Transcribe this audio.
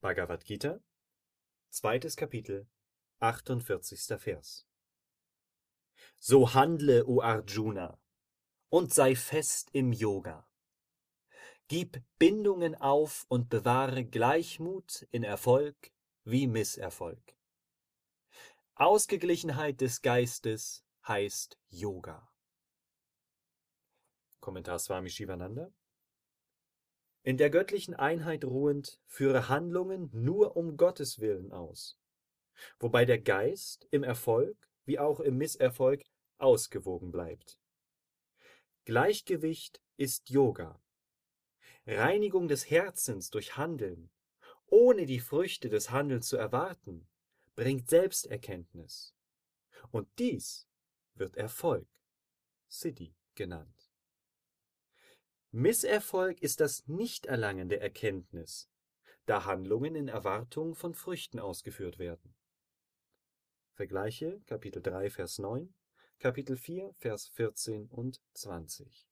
Bhagavad Gita, zweites Kapitel, 48. Vers. So handle, o Arjuna, und sei fest im Yoga. Gib Bindungen auf und bewahre Gleichmut in Erfolg wie Misserfolg. Ausgeglichenheit des Geistes heißt Yoga. Kommentar Swami Shivananda in der göttlichen Einheit ruhend, führe Handlungen nur um Gottes Willen aus, wobei der Geist im Erfolg wie auch im Misserfolg ausgewogen bleibt. Gleichgewicht ist Yoga. Reinigung des Herzens durch Handeln, ohne die Früchte des Handelns zu erwarten, bringt Selbsterkenntnis. Und dies wird Erfolg, Siddhi genannt. Misserfolg ist das Nichterlangen der Erkenntnis, da Handlungen in Erwartung von Früchten ausgeführt werden. Vergleiche Kapitel 3, Vers 9, Kapitel 4, Vers 14 und 20